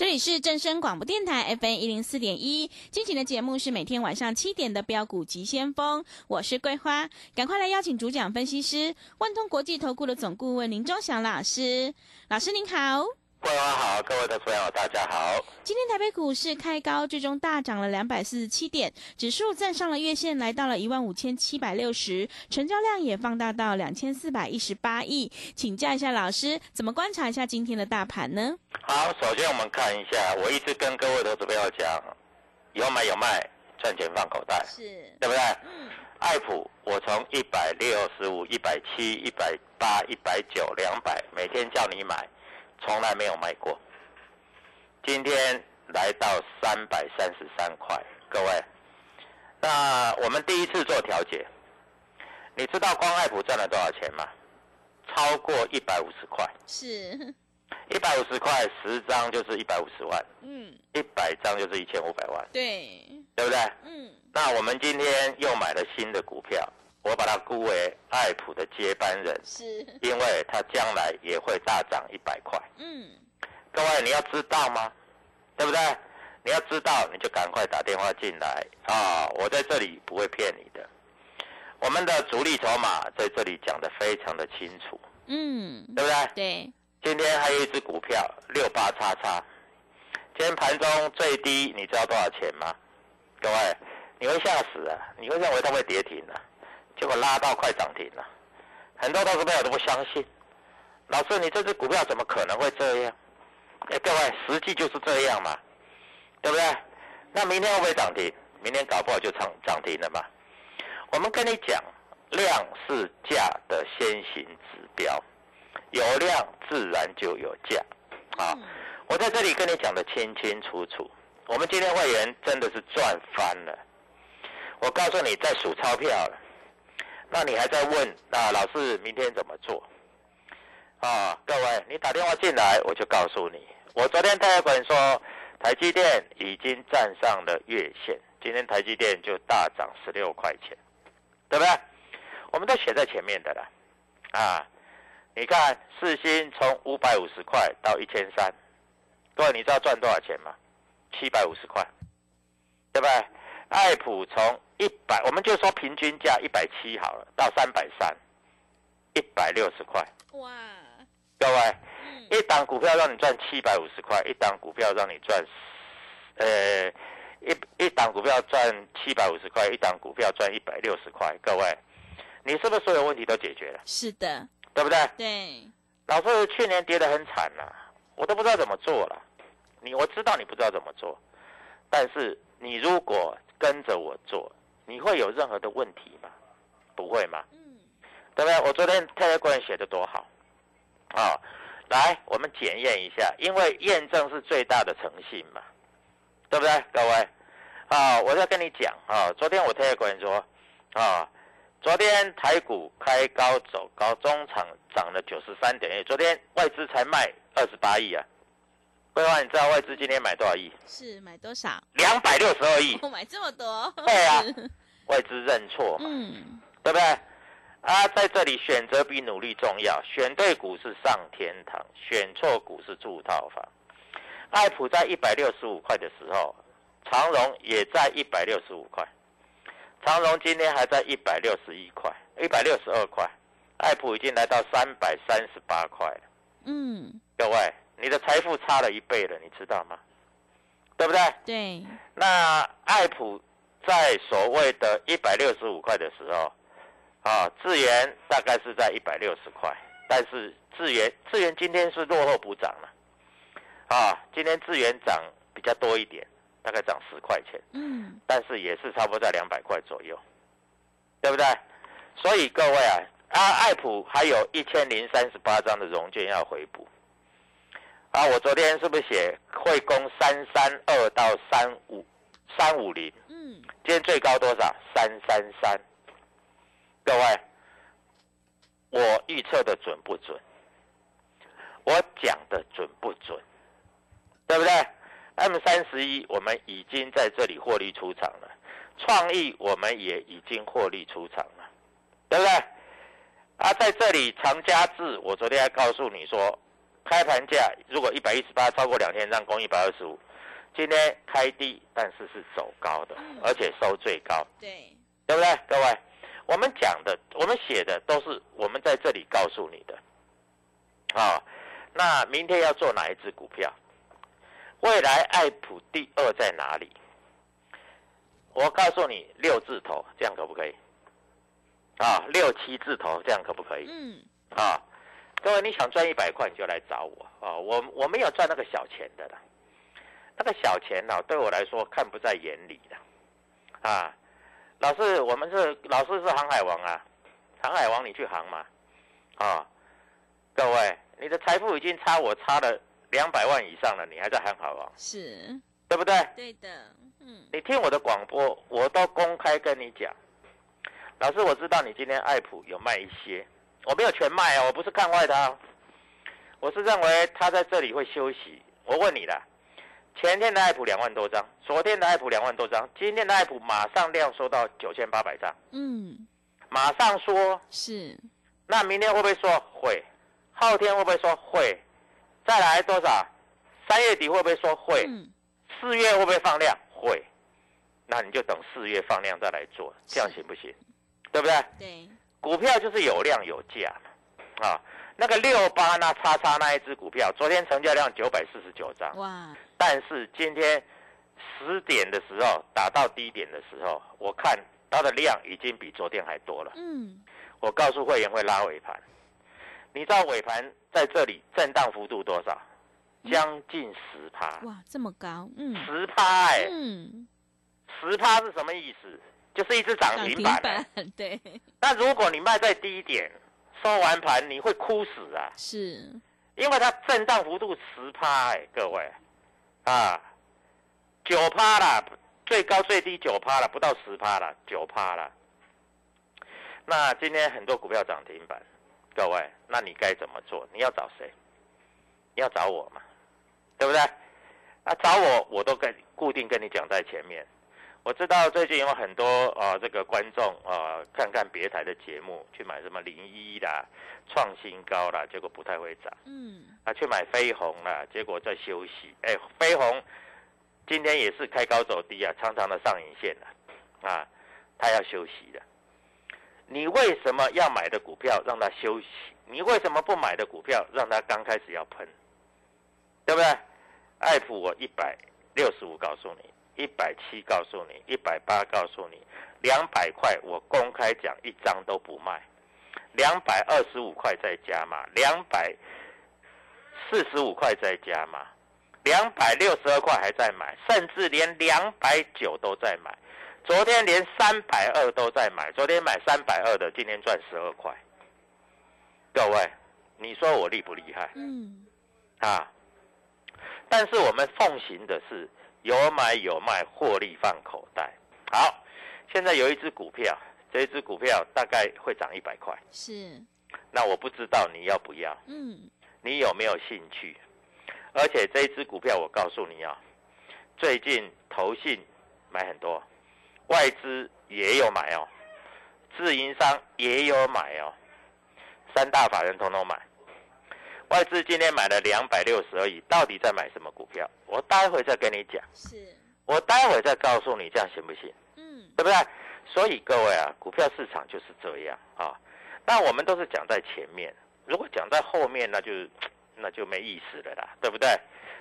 这里是正声广播电台 FM 一零四点一，今天的节目是每天晚上七点的标股急先锋，我是桂花，赶快来邀请主讲分析师万通国际投顾的总顾问林忠祥老师，老师您好。各位好，各位的朋友大家好。今天台北股市开高，最终大涨了两百四十七点，指数站上了月线，来到了一万五千七百六十，成交量也放大到两千四百一十八亿。请教一下老师，怎么观察一下今天的大盘呢？好，首先我们看一下，我一直跟各位的朋友讲，有买有卖，赚钱放口袋，是，对不对？嗯。爱普，我从一百六十五、一百七、一百八、一百九、两百，每天叫你买。从来没有卖过，今天来到三百三十三块，各位，那我们第一次做调节，你知道光爱普赚了多少钱吗？超过一百五十块，是，一百五十块十张就是一百五十万，嗯，一百张就是一千五百万，对，对不对？嗯，那我们今天又买了新的股票。我把它估为爱普的接班人，是，因为它将来也会大涨一百块。嗯，各位你要知道吗？对不对？你要知道，你就赶快打电话进来啊！我在这里不会骗你的。我们的主力筹码在这里讲的非常的清楚。嗯，对不对？对。今天还有一只股票六八叉叉，今天盘中最低，你知道多少钱吗？各位，你会吓死啊！你会认为它会跌停啊？结果拉到快涨停了，很多投资朋友都不相信。老师，你这只股票怎么可能会这样？哎，各位，实际就是这样嘛，对不对？那明天会不会涨停？明天搞不好就涨涨停了嘛。我们跟你讲，量是价的先行指标，有量自然就有价。啊，我在这里跟你讲的清清楚楚。我们今天会员真的是赚翻了。我告诉你，在数钞票了。那你还在问啊？老师，明天怎么做？啊，各位，你打电话进来，我就告诉你。我昨天台本说，台积电已经站上了月线，今天台积电就大涨十六块钱，对不对？我们都写在前面的了。啊，你看四星从五百五十块到一千三，各位你知道赚多少钱吗？七百五十块，对不对？爱普从一百，我们就说平均价一百七好了，到三百三，一百六十块。哇！各位，一档股票让你赚七百五十块，一档股票让你赚，呃，一一档股票赚七百五十块，一档股票赚一百六十块。各位，你是不是所有问题都解决了？是的，对不对？对。老师去年跌得很惨呐，我都不知道怎么做了。你我知道你不知道怎么做，但是你如果。跟着我做，你会有任何的问题吗？不会吗？嗯，对不对？我昨天特别官写的多好，啊，来，我们检验一下，因为验证是最大的诚信嘛，对不对？各位，啊，我在跟你讲啊，昨天我特别官说，啊，昨天台股开高走高，中场涨了九十三点一，昨天外资才卖二十八亿啊。桂花，你知道外资今天买多少亿？是买多少？两百六十二亿。买这么多？对啊，外资认错嘛，嗯，对不对？啊，在这里选择比努力重要，选对股是上天堂，选错股是住套房。艾普在一百六十五块的时候，长荣也在一百六十五块，长荣今天还在一百六十一块，一百六十二块，艾普已经来到三百三十八块了。嗯，各位。你的财富差了一倍了，你知道吗？对不对？对。那艾普在所谓的一百六十五块的时候，啊，智源大概是在一百六十块，但是智源智源今天是落后补涨了，啊，今天智源涨比较多一点，大概涨十块钱，嗯，但是也是差不多在两百块左右，对不对？所以各位啊，啊，爱普还有一千零三十八张的融券要回补。啊，我昨天是不是写会攻三三二到三五三五零？今天最高多少？三三三。各位，我预测的准不准？我讲的准不准？对不对？M 三十一，我们已经在这里获利出场了。创意，我们也已经获利出场了，对不对？啊，在这里长加智，我昨天还告诉你说。开盘价如果一百一十八超过两天，让攻一百二十五。今天开低，但是是走高的，而且收最高，对，对不对？各位，我们讲的，我们写的都是我们在这里告诉你的。啊，那明天要做哪一只股票？未来爱普第二在哪里？我告诉你，六字头，这样可不可以？啊，六七字头，这样可不可以？嗯，啊，各位，你想赚一百块，你就来找我啊！我我没有赚那个小钱的啦，那个小钱呢，对我来说看不在眼里的。啊，老师，我们是老师是航海王啊，航海王你去航嘛，啊，各位，你的财富已经差我差了两百万以上了，你还在航海王，是，对不对？对的，嗯，你听我的广播，我都公开跟你讲，老师，我知道你今天爱普有卖一些。我没有全卖啊，我不是看坏它，我是认为它在这里会休息。我问你了，前天的爱普两万多张，昨天的爱普两万多张，今天的爱普马上量收到九千八百张，嗯，马上说是，那明天会不会说会？后天会不会说会？再来多少？三月底会不会说会？嗯，四月会不会放量？会。那你就等四月放量再来做，这样行不行？对不对？对，股票就是有量有价嘛，啊，那个六八那叉叉那一只股票，昨天成交量九百四十九张，哇，但是今天十点的时候打到低点的时候，我看它的量已经比昨天还多了。嗯，我告诉会员会拉尾盘，你知道尾盘在这里震荡幅度多少？将近十趴，哇，这么高，嗯，十趴哎，嗯，十趴是什么意思？就是一只涨涨停。板，对，那如果你卖在低点，收完盘你会哭死啊！是，因为它震荡幅度十趴哎，各位啊，九趴啦，最高最低九趴了，不到十趴了，九趴了。那今天很多股票涨停板，各位，那你该怎么做？你要找谁？你要找我嘛，对不对？啊，找我我都跟固定跟你讲在前面。我知道最近有很多啊、呃这个观众啊、呃看看别台的节目，去买什么零一啦、创新高啦，结果不太会涨。嗯，啊，去买飞鸿啦，结果在休息。哎，飞鸿今天也是开高走低啊，长长的上影线了，啊，它要休息的。你为什么要买的股票让它休息？你为什么不买的股票让它刚开始要喷？对不对？爱普我一百六十五告诉你，一百七告诉你，一百八告诉你，两百块我公开讲一张都不卖，两百二十五块再加嘛，两百四十五块再加嘛，两百六十二块还在买，甚至连两百九都在买。昨天连三百二都在买，昨天买三百二的，今天赚十二块。各位，你说我厉不厉害嗯，啊？但是我们奉行的是有买有卖，获利放口袋。好，现在有一只股票，这一只股票大概会涨一百块，是，那我不知道你要不要。嗯，你有没有兴趣？而且这一只股票，我告诉你啊，最近投信买很多，外资也有买哦，自营商也有买哦，三大法人统统买。外资今天买了两百六十而已，到底在买什么股票？我待会再跟你讲，是，我待会再告诉你，这样行不行？嗯，对不对？所以各位啊，股票市场就是这样啊。那我们都是讲在前面，如果讲在后面，那就那就没意思了啦，对不对？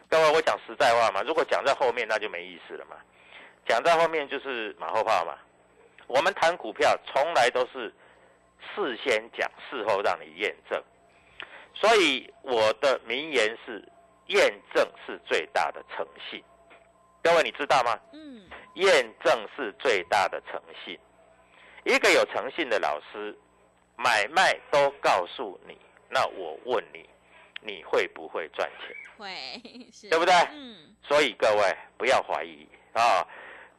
各位，我讲实在话嘛，如果讲在后面，那就没意思了嘛。讲在后面就是马后炮嘛。我们谈股票从来都是事先讲，事后让你验证。所以我的名言是：验证是最大的诚信。各位，你知道吗？嗯，验证是最大的诚信。一个有诚信的老师，买卖都告诉你。那我问你，你会不会赚钱？会，是，对不对嗯，所以各位不要怀疑啊，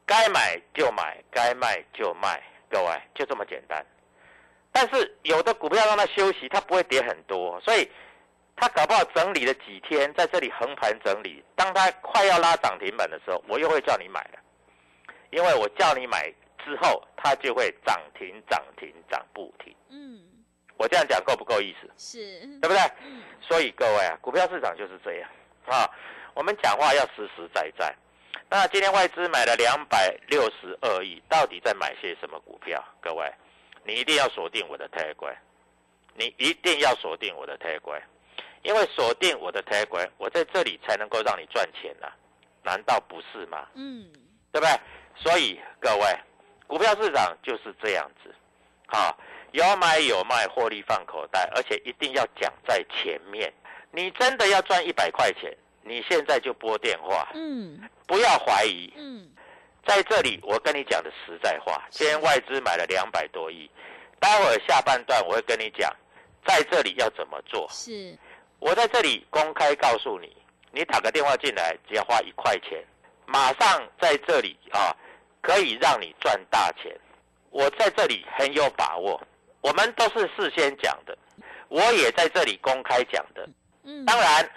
该买就买，该卖就卖，各位就这么简单。但是有的股票让它休息，它不会跌很多，所以它搞不好整理了几天，在这里横盘整理。当它快要拉涨停板的时候，我又会叫你买了，因为我叫你买之后，它就会涨停涨停涨不停。嗯，我这样讲够不够意思？是，对不对？嗯，所以各位啊，股票市场就是这样啊。我们讲话要实实在在。那今天外资买了两百六十二亿，到底在买些什么股票？各位，你一定要锁定我的 Telegram，你一定要锁定我的 Telegram，因为锁定我的 Telegram，我在这里才能够让你赚钱呐、难道不是吗？嗯，对不对？所以各位，股票市场就是这样子，好、有买有卖，获利放口袋，而且一定要讲在前面。你真的要赚一百块钱，你现在就拨电话，嗯，不要怀疑。嗯，在这里，我跟你讲的实在话，今天外资买了两百多亿，待会儿下半段我会跟你讲，在这里要怎么做。是，我在这里公开告诉你，你打个电话进来，只要花一块钱，马上在这里啊，可以让你赚大钱。我在这里很有把握，我们都是事先讲的，我也在这里公开讲的。嗯，当然，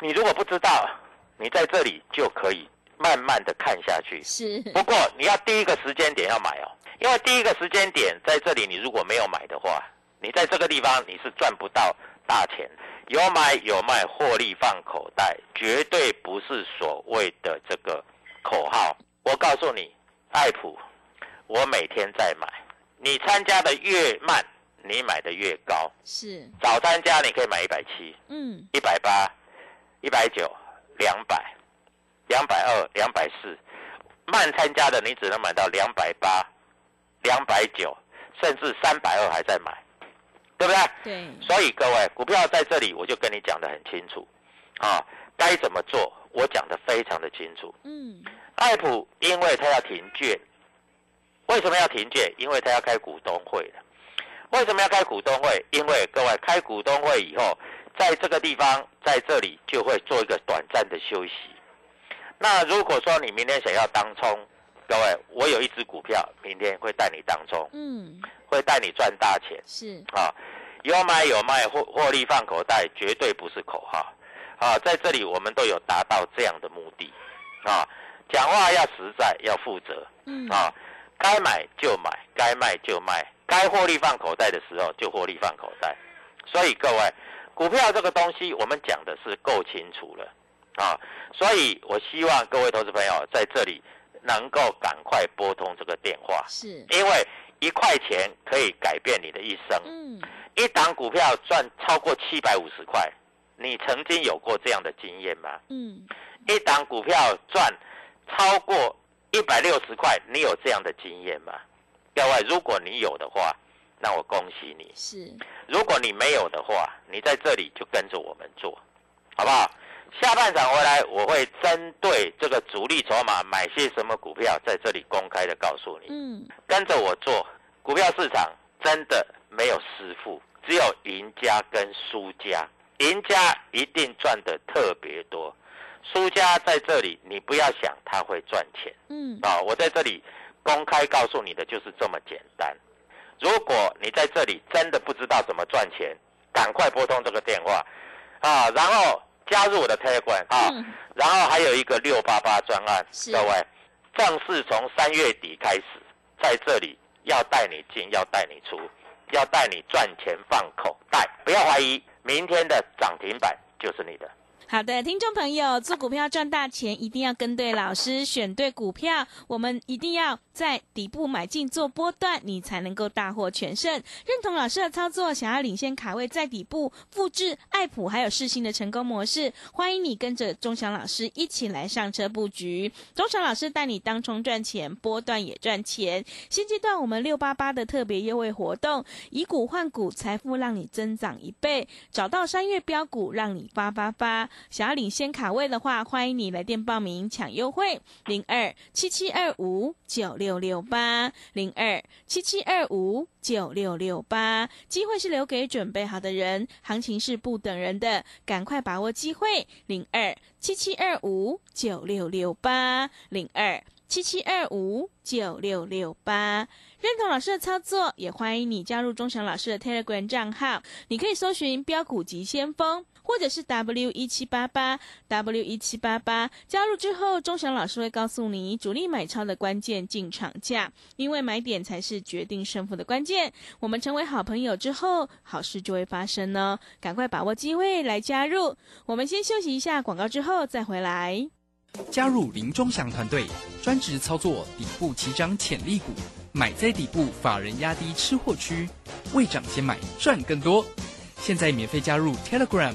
你如果不知道，你在这里就可以慢慢的看下去。是，不过你要第一个时间点要买哦，因为第一个时间点在这里，你如果没有买的话，你在这个地方你是赚不到大钱。有买有卖，获利放口袋，绝对不是所谓的这个口号。我告诉你，爱普，我每天在买，你参加的越慢，你买的越高。是，早参加你可以买一百七，嗯，一百八、一百九、两百、两百二、两百四，慢参加的你只能买到两百八、两百九，甚至三百二还在买，对不对？对，所以各位，股票在这里我就跟你讲得很清楚，啊，该怎么做，我讲得非常的清楚。嗯，爱普因为它要停券，为什么要停券？因为它要开股东会了。为什么要开股东会？因为各位开股东会以后，在这个地方，在这里就会做一个短暂的休息。那如果说你明天想要当冲，各位，我有一只股票，明天会带你当冲，嗯，会带你赚大钱。是，啊，有买有卖，获获利放口袋，绝对不是口号。啊，在这里我们都有达到这样的目的。啊，讲话要实在，要负责。嗯，啊，该买就买，该卖就卖，该获利放口袋的时候就获利放口袋。所以各位，股票这个东西我们讲的是够清楚了。啊，所以我希望各位投资朋友在这里能够赶快拨通这个电话，是，因为一块钱可以改变你的一生。嗯，一档股票赚超过七百五十块，你曾经有过这样的经验吗？嗯，一档股票赚超过一百六十块，你有这样的经验吗？各位，如果你有的话，那我恭喜你；是，如果你没有的话，你在这里就跟着我们做，好不好？下半场回来，我会针对这个主力筹码买些什么股票，在这里公开的告诉你。嗯，跟着我做股票市场，真的没有师傅，只有赢家跟输家。赢家一定赚的特别多，输家在这里，你不要想他会赚钱嗯，啊！我在这里公开告诉你的就是这么简单。如果你在这里真的不知道怎么赚钱，赶快拨通这个电话啊，然后加入我的 Telegram 啊，嗯然后还有一个六八八专案，各位，正式从三月底开始，在这里要带你进，要带你出，要带你赚钱放口袋，不要怀疑，明天的涨停板就是你的。好的，听众朋友，做股票赚大钱，一定要跟对老师，选对股票。我们一定要在底部买进做波段，你才能够大获全胜。认同老师的操作，想要领先卡位在底部，复制爱普还有世新的成功模式，欢迎你跟着钟祥老师一起来上车布局。钟祥老师带你当冲赚钱，波段也赚钱。现阶段我们六八八的特别优惠活动，以股换股，财富让你增长一倍。找到三月标股，让你发发发。想要领先卡位的话，欢迎你来电报名抢优惠，零二七七二五九六六八，零二七七二五九六六八。机会是留给准备好的人，行情是不等人的，赶快把握机会，零二七七二五九六六八，零二七七二五九六六八。认同老师的操作，也欢迎你加入钟祥老师的 Telegram 账号。你可以搜寻“标股急先锋”，或者是 W 一七八八 W 一七八八。加入之后，钟祥老师会告诉你主力买超的关键进场价，因为买点才是决定胜负的关键。我们成为好朋友之后，好事就会发生呢。赶快把握机会来加入。我们先休息一下广告，之后再回来。加入林中祥团队，专职操作底部起涨潜力股，买在底部，法人压低吃货区，未涨先买赚更多。现在免费加入 Telegram，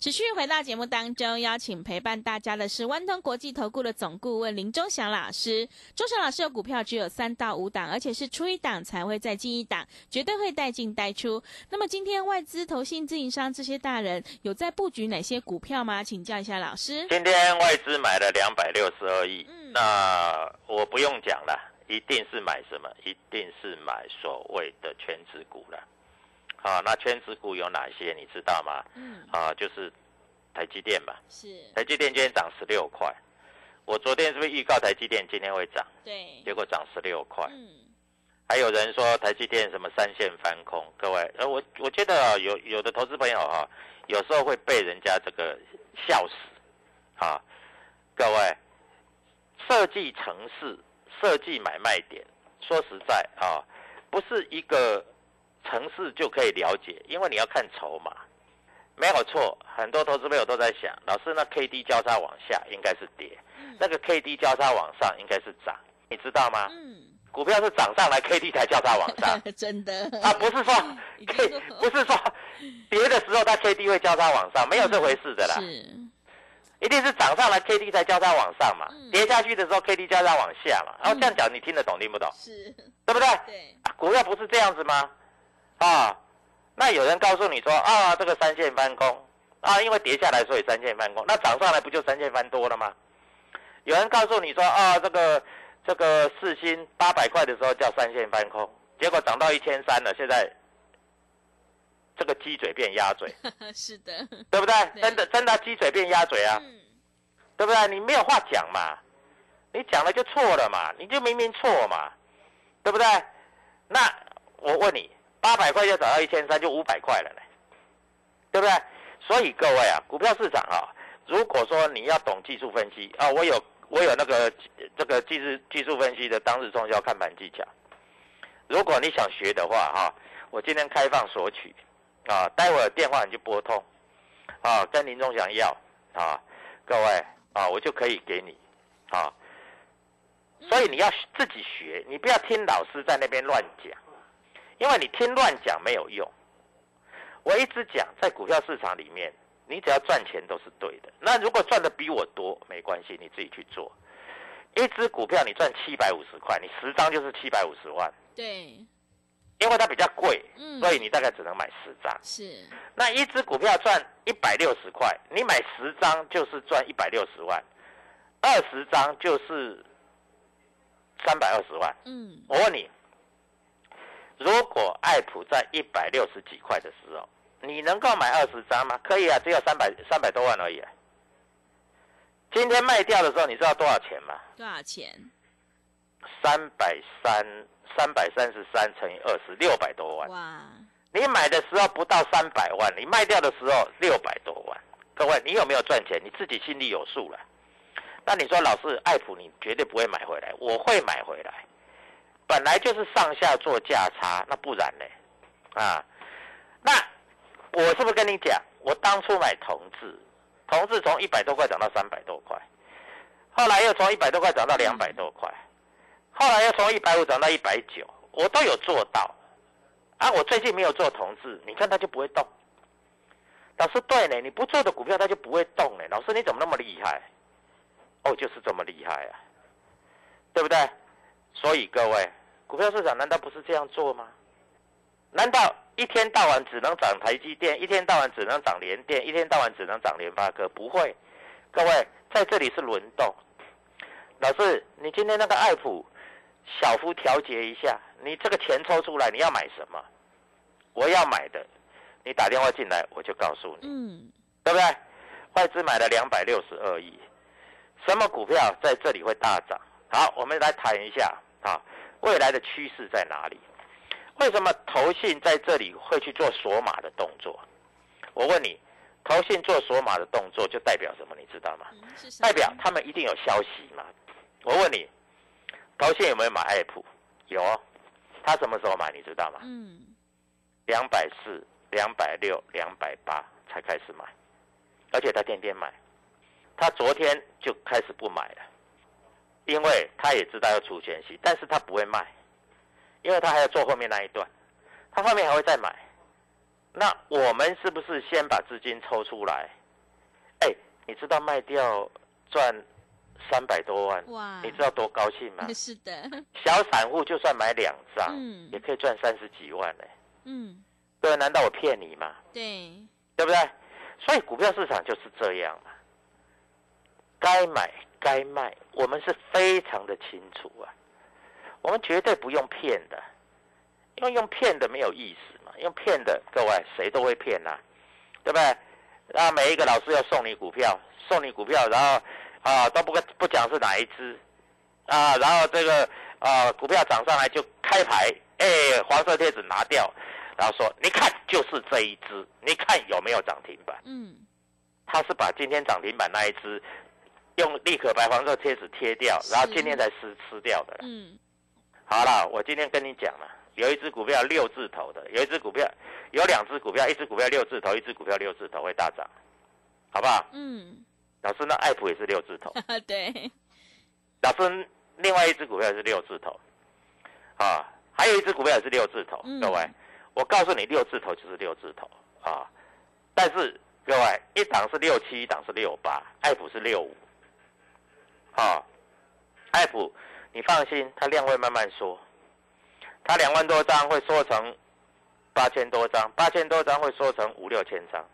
持续回到节目当中，邀请陪伴大家的是万通国际投顾的总顾问林忠祥老师。忠祥老师的股票只有三到五档，而且是出一档才会再进一档，绝对会带进带出。那么今天外资、投信、自营商这些大人有在布局哪些股票吗？请教一下老师。今天外资买了两百六十二亿，那我不用讲了，一定是买什么？一定是买所谓的全职股了。啊，那圈子股有哪些？你知道吗？嗯，啊，就是台积电嘛。是。台积电今天涨十六块，我昨天是不是预告台积电今天会涨？对。结果涨十六块。嗯。还有人说台积电什么三线翻空，各位，呃，我我觉得有有的投资朋友哈，有时候会被人家这个笑死。啊，各位，设计城市、设计买卖点，说实在啊，不是一个。城市就可以了解，因为你要看筹码，没有错。很多投资朋友都在想，老师那 K D 交叉往下应该是跌，那个 K D 交叉往上应该是涨，你知道吗？嗯，股票是涨上来 K D 才交叉往上，真的。啊，不是说 K 不是说跌的时候它 K D 会交叉往上，没有这回事的啦，是，一定是涨上来 K D 才交叉往上嘛，跌下去的时候 K D 交叉往下嘛，然后这样讲你听得懂听不懂？是，对不对？对，股票不是这样子吗？啊，那有人告诉你说啊，这个三线翻空啊，因为跌下来所以三线翻空，那涨上来不就三线翻多了吗？有人告诉你说啊，这个这个四星八百块的时候叫三线翻空，结果涨到一千三了，现在这个鸡嘴变鸭嘴，是的，对不对？真的真的鸡嘴变鸭嘴啊，对不对？你没有话讲嘛，你讲了就错了嘛，你就明明错嘛，对不对？那我问你。八百块就涨到一千三，就五百块了呢，对不对？所以各位啊，股票市场啊，如果说你要懂技术分析啊，我有我有那个这个技术技术分析的当日冲销看盘技巧。如果你想学的话哈，我今天开放索取啊，待会儿电话你就拨通啊，跟林中祥要啊，各位啊，我就可以给你啊。所以你要自己学，你不要听老师在那边乱讲。因为你听乱讲没有用，我一直讲，在股票市场里面，你只要赚钱都是对的。那如果赚的比我多，没关系，你自己去做。一只股票你赚七百五十块，你十张就是七百五十万。对，因为它比较贵，所以你大概只能买十张。是。那一只股票赚一百六十块，你买十张就是赚一百六十万，二十张就是三百二十万。嗯，我问你。如果爱普在一百六十几块的时候，你能够买二十张吗？可以啊，只有三百三百多万而已。今天卖掉的时候，你知道多少钱吗？多少钱？三百三三百三十三乘以二十，六百多万。哇！你买的时候不到三百万，你卖掉的时候六百多万。各位，你有没有赚钱？你自己心里有数了。那你说，老师，爱普你绝对不会买回来，我会买回来。本来就是上下做价差，那不然呢？啊，那我是不是跟你讲，我当初买同志，同志从一百多块涨到三百多块，后来又从一百多块涨到两百多块，后来又从一百五涨到一百九，我都有做到。啊，我最近没有做同志，你看它就不会动。老师对呢，你不做的股票它就不会动呢。老师你怎么那么厉害？哦，就是这么厉害啊，对不对？所以各位。股票市场难道不是这样做吗？难道一天到晚只能涨台积电，一天到晚只能涨联电，一天到晚只能涨联发科？不会，各位在这里是轮动。老师，你今天那个爱普小幅调节一下，你这个钱抽出来，你要买什么？我要买的，你打电话进来，我就告诉你，嗯，对不对？外资买了两百六十二亿，什么股票在这里会大涨？好，我们来谈一下啊，未来的趋势在哪里？为什么投信在这里会去做锁码的动作？我问你，投信做锁码的动作就代表什么？你知道吗？代表他们一定有消息嘛？我问你，投信有没有买爱普？有哦，他什么时候买？你知道吗？嗯两百四、两百六、两百八才开始买，而且他天天买。他昨天就开始不买了，因为他也知道要出全息，但是他不会卖，因为他还要做后面那一段，他后面还会再买。那我们是不是先把资金抽出来？哎，你知道卖掉赚三百多万，哇，你知道多高兴吗？是的，小散户就算买两张，嗯也可以赚三十几万呢、嗯，对，难道我骗你吗？对，对不对？所以股票市场就是这样嘛，该买该卖，我们是非常的清楚啊，我们绝对不用骗的，因为用骗的没有意思嘛，用骗的，各位谁都会骗呐、对不对？那每一个老师要送你股票，送你股票，然后啊都不跟不讲是哪一只啊，然后这个啊股票涨上来就开牌，哎，黄色贴纸拿掉，然后说你看就是这一只，你看有没有涨停板？嗯他是把今天涨停板那一只用立可白黄色贴纸贴掉，然后今天才吃吃掉的。嗯。好了，我今天跟你讲了，有一只股票六字头的，有一只股票，有两只股票，一只股票六字头，一只股票六字头会大涨，好不好？嗯，老师，那爱普也是六字头，对，老师另外一只股票也是六字头，啊，还有一只股票也是六字头，嗯各位，我告诉你，六字头就是六字头啊，但是各位，一档是六七，一档是六八，爱普是六五，啊，爱普你放心，它量会慢慢缩，它两万多张会缩成八千多张，八千多张会缩成五六千张。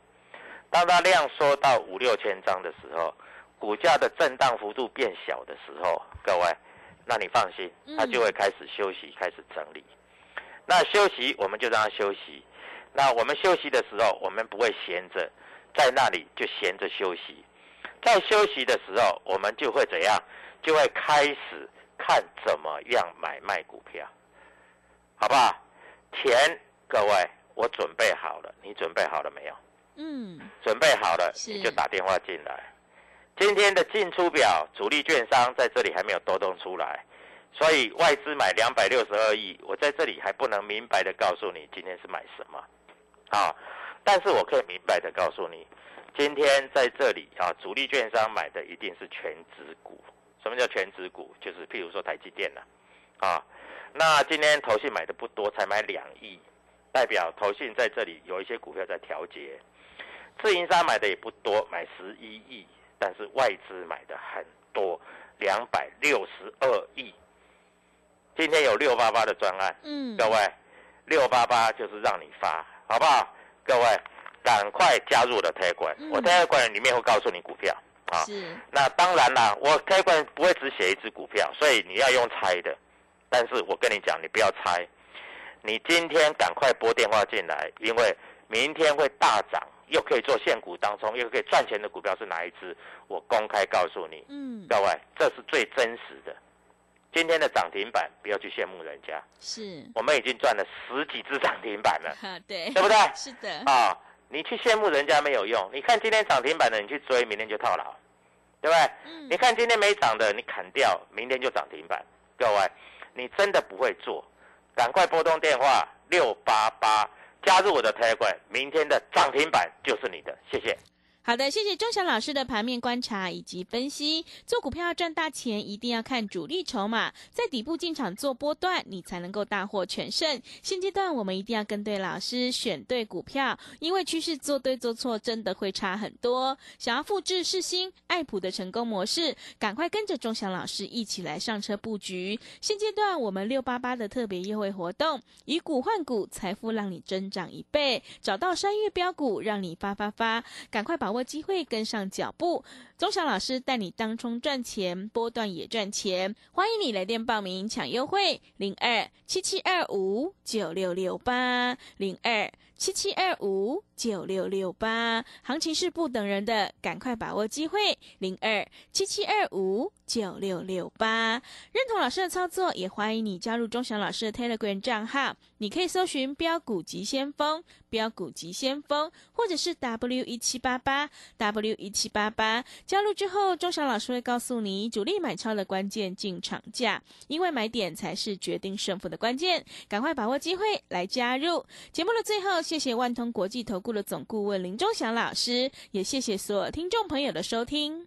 当它量缩到五六千张的时候，股价的震荡幅度变小的时候，各位，那你放心，它就会开始休息，开始整理。那休息我们就让它休息。那我们休息的时候，我们不会闲着，在那里就闲着休息。在休息的时候，我们就会怎样？就会开始看怎么样买卖股票，好不好？钱，各位，我准备好了，你准备好了没有？嗯准备好了，你就打电话进来。今天的进出表，主力券商在这里还没有多动出来，所以外资买两百六十二亿，我在这里还不能明白的告诉你今天是买什么，啊，但是我可以明白的告诉你，今天在这里啊，主力券商买的一定是全指股。什么叫全指股？就是譬如说台积电了、啊，那今天投信买的不多，才买两亿，代表投信在这里有一些股票在调节。自营商买的也不多，买十一亿，但是外资买的很多，两百六十二亿。今天有六八八的专案，嗯，各位，六八八就是让你发，好不好？各位，赶快加入我的 Telegram，、嗯我 Telegram 里面会告诉你股票啊。是，那当然啦，我 Telegram 不会只写一只股票，所以你要用猜的。但是我跟你讲，你不要猜，你今天赶快拨电话进来，因为明天会大涨，又可以做现股当中，又可以赚钱的股票是哪一只？我公开告诉你，嗯各位，这是最真实的。今天的涨停板，不要去羡慕人家，是，我们已经赚了十几只涨停板了，哈，对，对不对？是的，啊，你去羡慕人家没有用。你看今天涨停板的，你去追，明天就套牢，对不对？嗯你看今天没涨的，你砍掉，明天就涨停板。各位，你真的不会做，赶快拨通电话六八八，加入我的 Telegram，明天的涨停板就是你的，谢谢。好的，谢谢钟祥老师的盘面观察以及分析。做股票赚大钱，一定要看主力筹码，在底部进场做波段，你才能够大获全胜。现阶段我们一定要跟对老师，选对股票，因为趋势做对做错真的会差很多。想要复制世新、爱普的成功模式，赶快跟着钟祥老师一起来上车布局。现阶段我们六八八的特别优惠活动，以股换股，财富让你增长一倍，找到山月标股，让你发发发，赶快把握。握机会，跟上脚步。钟祥老师带你当冲赚钱，波段也赚钱。欢迎你来电报名抢优惠，零二七七二五九六六八零二七七二五九六六八。行情是不等人的，赶快把握机会，零二七七二五九六六八。认同老师的操作，也欢迎你加入钟祥老师的 Telegram 账号。你可以搜寻“标股急先锋”、“标股急先锋”，或者是 W 一七八八 W 一七八八。加入之后，钟祥老师会告诉你主力买超的关键进场价，因为买点才是决定胜负的关键。赶快把握机会来加入节目的最后，谢谢万通国际投顾的总顾问林钟祥老师，也谢谢所有听众朋友的收听。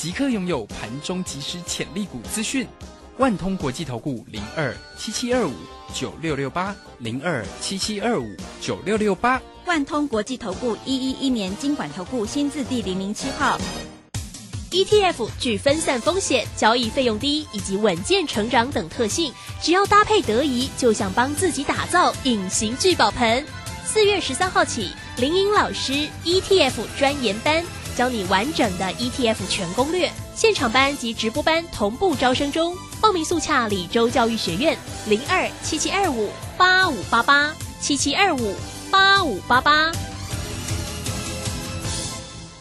即刻拥有盘中即时潜力股资讯，万通国际投顾零二七七二五九六六八零二七七二五九六六八，万通国际投顾一一一年经管投顾新字第零零七号。ETF 具分散风险、交易费用低以及稳健成长等特性，只要搭配得宜，就像帮自己打造隐形聚宝盆。四月十三号起，林颖老师 ETF 专研班。教你完整的 ETF 全攻略，现场班及直播班同步招生中，报名速洽李州教育学院零二七七二五八五八八七七二五八五八八。